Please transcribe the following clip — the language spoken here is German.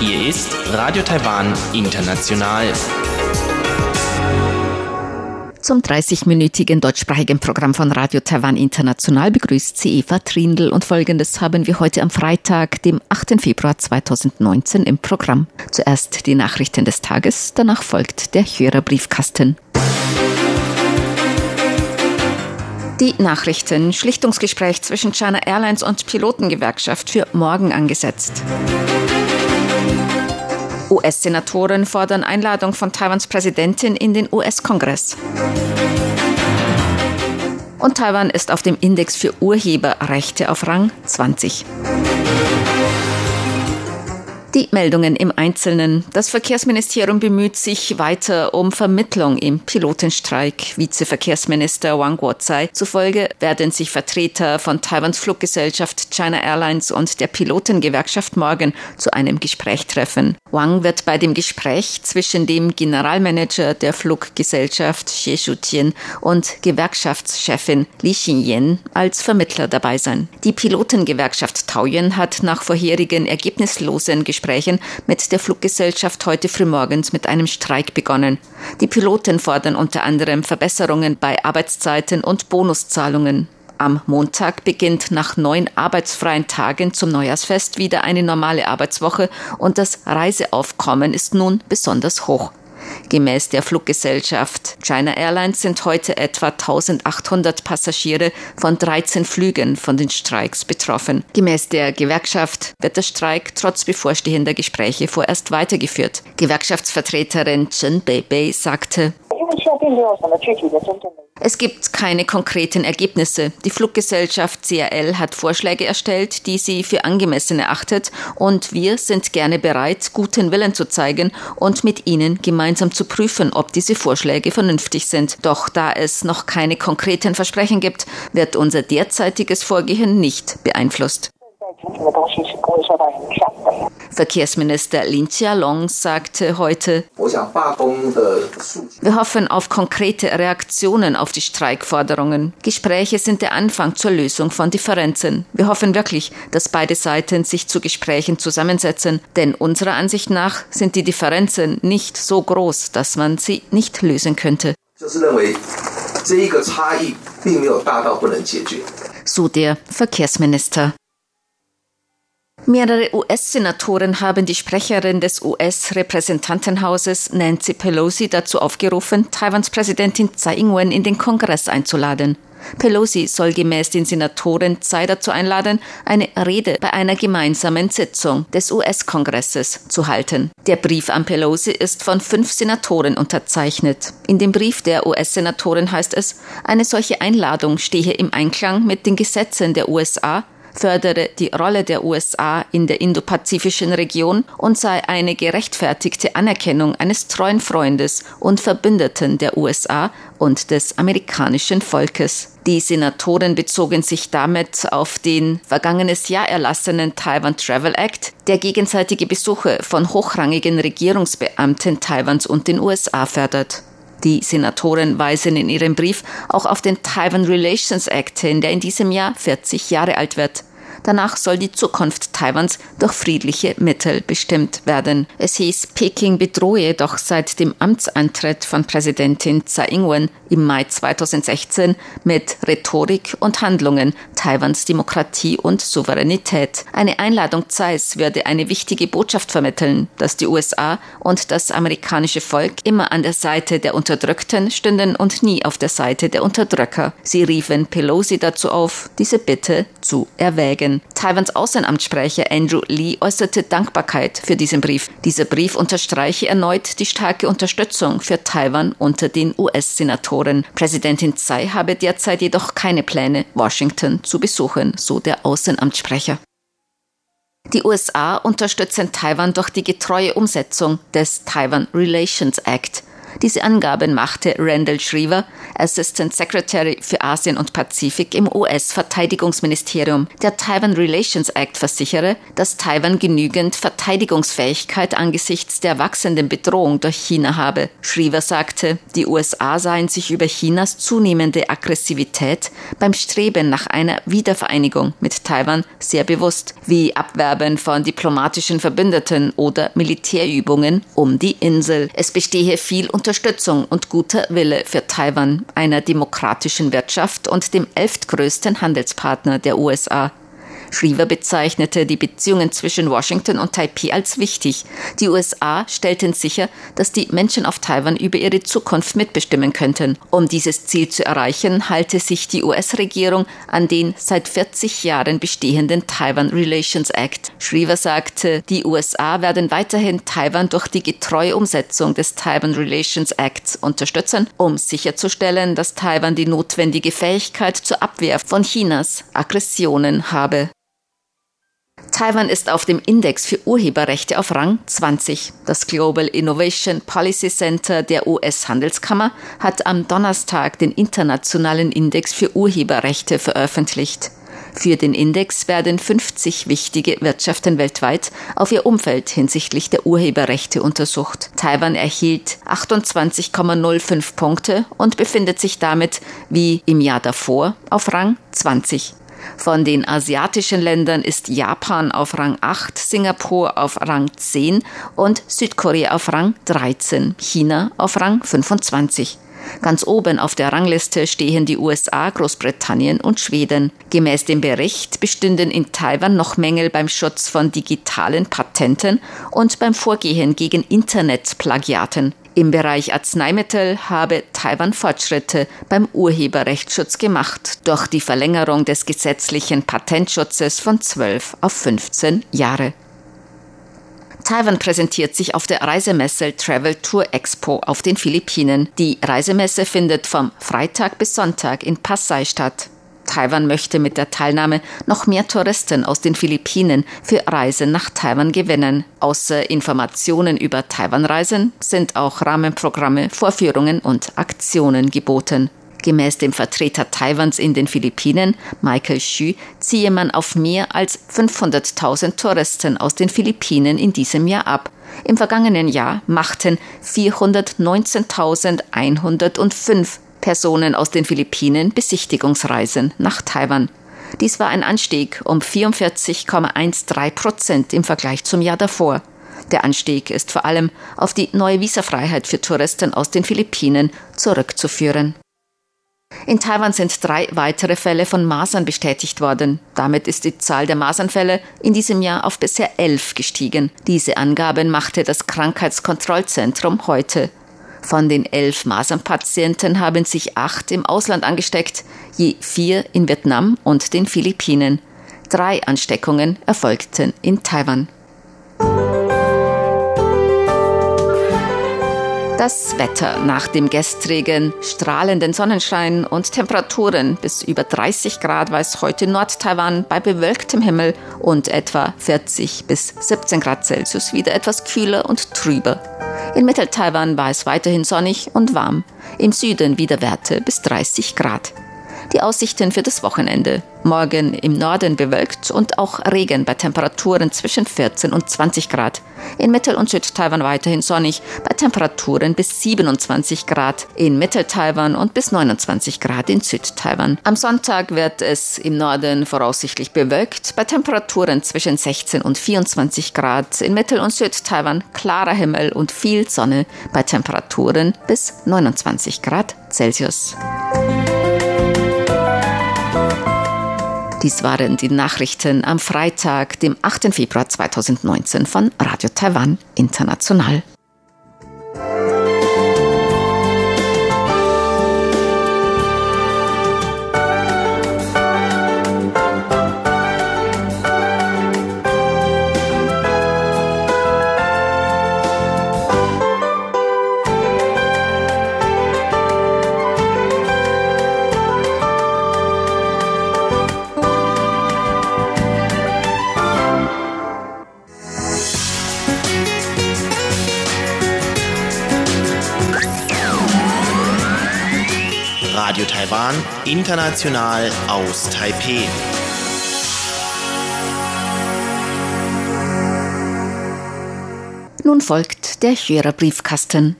Hier ist Radio Taiwan International. Zum 30-minütigen deutschsprachigen Programm von Radio Taiwan International begrüßt sie Eva Trindl und folgendes haben wir heute am Freitag, dem 8. Februar 2019 im Programm. Zuerst die Nachrichten des Tages, danach folgt der Hörerbriefkasten. Die Nachrichten. Schlichtungsgespräch zwischen China Airlines und Pilotengewerkschaft für morgen angesetzt. US-Senatoren fordern Einladung von Taiwans Präsidentin in den US-Kongress. Und Taiwan ist auf dem Index für Urheberrechte auf Rang 20. Die Meldungen im Einzelnen. Das Verkehrsministerium bemüht sich weiter um Vermittlung im Pilotenstreik. Vizeverkehrsminister Wang Guozai zufolge werden sich Vertreter von Taiwans Fluggesellschaft China Airlines und der Pilotengewerkschaft morgen zu einem Gespräch treffen. Wang wird bei dem Gespräch zwischen dem Generalmanager der Fluggesellschaft Xie Shutian und Gewerkschaftschefin Li Xinyan als Vermittler dabei sein. Die Pilotengewerkschaft Taoyuan hat nach vorherigen ergebnislosen Gesprächen Gesprächen mit der Fluggesellschaft heute frühmorgens mit einem Streik begonnen. Die Piloten fordern unter anderem Verbesserungen bei Arbeitszeiten und Bonuszahlungen. Am Montag beginnt nach neun arbeitsfreien Tagen zum Neujahrsfest wieder eine normale Arbeitswoche und das Reiseaufkommen ist nun besonders hoch. Gemäß der Fluggesellschaft China Airlines sind heute etwa 1800 Passagiere von 13 Flügen von den Streiks betroffen. Gemäß der Gewerkschaft wird der Streik trotz bevorstehender Gespräche vorerst weitergeführt. Gewerkschaftsvertreterin Chen Beibei sagte, es gibt keine konkreten Ergebnisse. Die Fluggesellschaft CRL hat Vorschläge erstellt, die sie für angemessen erachtet, und wir sind gerne bereit, guten Willen zu zeigen und mit ihnen gemeinsam zu prüfen, ob diese Vorschläge vernünftig sind. Doch da es noch keine konkreten Versprechen gibt, wird unser derzeitiges Vorgehen nicht beeinflusst. Verkehrsminister Lin Chia-long sagte heute, wir hoffen auf konkrete Reaktionen auf die Streikforderungen. Gespräche sind der Anfang zur Lösung von Differenzen. Wir hoffen wirklich, dass beide Seiten sich zu Gesprächen zusammensetzen, denn unserer Ansicht nach sind die Differenzen nicht so groß, dass man sie nicht lösen könnte. So der Verkehrsminister. Mehrere US-Senatoren haben die Sprecherin des US-Repräsentantenhauses Nancy Pelosi dazu aufgerufen, Taiwans Präsidentin Tsai Ing-wen in den Kongress einzuladen. Pelosi soll gemäß den Senatoren Tsai dazu einladen, eine Rede bei einer gemeinsamen Sitzung des US-Kongresses zu halten. Der Brief an Pelosi ist von fünf Senatoren unterzeichnet. In dem Brief der US-Senatoren heißt es, eine solche Einladung stehe im Einklang mit den Gesetzen der USA fördere die Rolle der USA in der indopazifischen Region und sei eine gerechtfertigte Anerkennung eines treuen Freundes und Verbündeten der USA und des amerikanischen Volkes. Die Senatoren bezogen sich damit auf den vergangenes Jahr erlassenen Taiwan Travel Act, der gegenseitige Besuche von hochrangigen Regierungsbeamten Taiwans und den USA fördert. Die Senatoren weisen in ihrem Brief auch auf den Taiwan Relations Act hin, der in diesem Jahr 40 Jahre alt wird. Danach soll die Zukunft Taiwans durch friedliche Mittel bestimmt werden. Es hieß, Peking bedrohe jedoch seit dem Amtsantritt von Präsidentin Tsai Ing-wen im Mai 2016 mit Rhetorik und Handlungen Taiwans Demokratie und Souveränität. Eine Einladung Tsais würde eine wichtige Botschaft vermitteln, dass die USA und das amerikanische Volk immer an der Seite der Unterdrückten stünden und nie auf der Seite der Unterdrücker. Sie riefen Pelosi dazu auf, diese Bitte zu erwägen. Taiwans Außenamtssprecher Andrew Lee äußerte Dankbarkeit für diesen Brief. Dieser Brief unterstreiche erneut die starke Unterstützung für Taiwan unter den US-Senatoren. Präsidentin Tsai habe derzeit jedoch keine Pläne, Washington zu besuchen, so der Außenamtssprecher. Die USA unterstützen Taiwan durch die getreue Umsetzung des Taiwan Relations Act. Diese Angaben machte Randall Schriever, Assistant Secretary für Asien und Pazifik im US-Verteidigungsministerium. Der Taiwan Relations Act versichere, dass Taiwan genügend Verteidigungsfähigkeit angesichts der wachsenden Bedrohung durch China habe. Schriever sagte, die USA seien sich über Chinas zunehmende Aggressivität beim Streben nach einer Wiedervereinigung mit Taiwan sehr bewusst, wie Abwerben von diplomatischen Verbündeten oder Militärübungen um die Insel. Es bestehe viel Unterstützung und guter Wille für Taiwan, einer demokratischen Wirtschaft und dem elftgrößten Handelspartner der USA. Schriever bezeichnete die Beziehungen zwischen Washington und Taipei als wichtig. Die USA stellten sicher, dass die Menschen auf Taiwan über ihre Zukunft mitbestimmen könnten. Um dieses Ziel zu erreichen, halte sich die US-Regierung an den seit 40 Jahren bestehenden Taiwan Relations Act. Schriever sagte, die USA werden weiterhin Taiwan durch die getreue Umsetzung des Taiwan Relations Acts unterstützen, um sicherzustellen, dass Taiwan die notwendige Fähigkeit zur Abwehr von Chinas Aggressionen habe. Taiwan ist auf dem Index für Urheberrechte auf Rang 20. Das Global Innovation Policy Center der US-Handelskammer hat am Donnerstag den internationalen Index für Urheberrechte veröffentlicht. Für den Index werden 50 wichtige Wirtschaften weltweit auf ihr Umfeld hinsichtlich der Urheberrechte untersucht. Taiwan erhielt 28,05 Punkte und befindet sich damit wie im Jahr davor auf Rang 20. Von den asiatischen Ländern ist Japan auf Rang 8, Singapur auf Rang 10 und Südkorea auf Rang 13, China auf Rang 25. Ganz oben auf der Rangliste stehen die USA, Großbritannien und Schweden. Gemäß dem Bericht bestünden in Taiwan noch Mängel beim Schutz von digitalen Patenten und beim Vorgehen gegen Internetplagiaten. Im Bereich Arzneimittel habe Taiwan Fortschritte beim Urheberrechtsschutz gemacht, durch die Verlängerung des gesetzlichen Patentschutzes von 12 auf 15 Jahre. Taiwan präsentiert sich auf der Reisemesse Travel Tour Expo auf den Philippinen. Die Reisemesse findet vom Freitag bis Sonntag in Pasay statt. Taiwan möchte mit der Teilnahme noch mehr Touristen aus den Philippinen für Reisen nach Taiwan gewinnen. Außer Informationen über Taiwan-Reisen sind auch Rahmenprogramme, Vorführungen und Aktionen geboten. Gemäß dem Vertreter Taiwans in den Philippinen, Michael Xu, ziehe man auf mehr als 500.000 Touristen aus den Philippinen in diesem Jahr ab. Im vergangenen Jahr machten 419.105 Personen aus den Philippinen Besichtigungsreisen nach Taiwan. Dies war ein Anstieg um 44,13 Prozent im Vergleich zum Jahr davor. Der Anstieg ist vor allem auf die neue Visafreiheit für Touristen aus den Philippinen zurückzuführen. In Taiwan sind drei weitere Fälle von Masern bestätigt worden. Damit ist die Zahl der Masernfälle in diesem Jahr auf bisher elf gestiegen. Diese Angaben machte das Krankheitskontrollzentrum heute. Von den elf Masernpatienten haben sich acht im Ausland angesteckt, je vier in Vietnam und den Philippinen. Drei Ansteckungen erfolgten in Taiwan. Das Wetter nach dem gestrigen strahlenden Sonnenschein und Temperaturen bis über 30 Grad war es heute Nord-Taiwan bei bewölktem Himmel und etwa 40 bis 17 Grad Celsius wieder etwas kühler und trüber. In Mittel-Taiwan war es weiterhin sonnig und warm, im Süden wieder Werte bis 30 Grad. Die Aussichten für das Wochenende. Morgen im Norden bewölkt und auch Regen bei Temperaturen zwischen 14 und 20 Grad. In Mittel- und Südtaiwan weiterhin sonnig bei Temperaturen bis 27 Grad in Mitteltaiwan und bis 29 Grad in Südtaiwan. Am Sonntag wird es im Norden voraussichtlich bewölkt bei Temperaturen zwischen 16 und 24 Grad. In Mittel- und Südtaiwan klarer Himmel und viel Sonne bei Temperaturen bis 29 Grad Celsius. Dies waren die Nachrichten am Freitag, dem 8. Februar 2019 von Radio Taiwan International. Radio Taiwan, international aus Taipeh. Nun folgt der Hörerbriefkasten.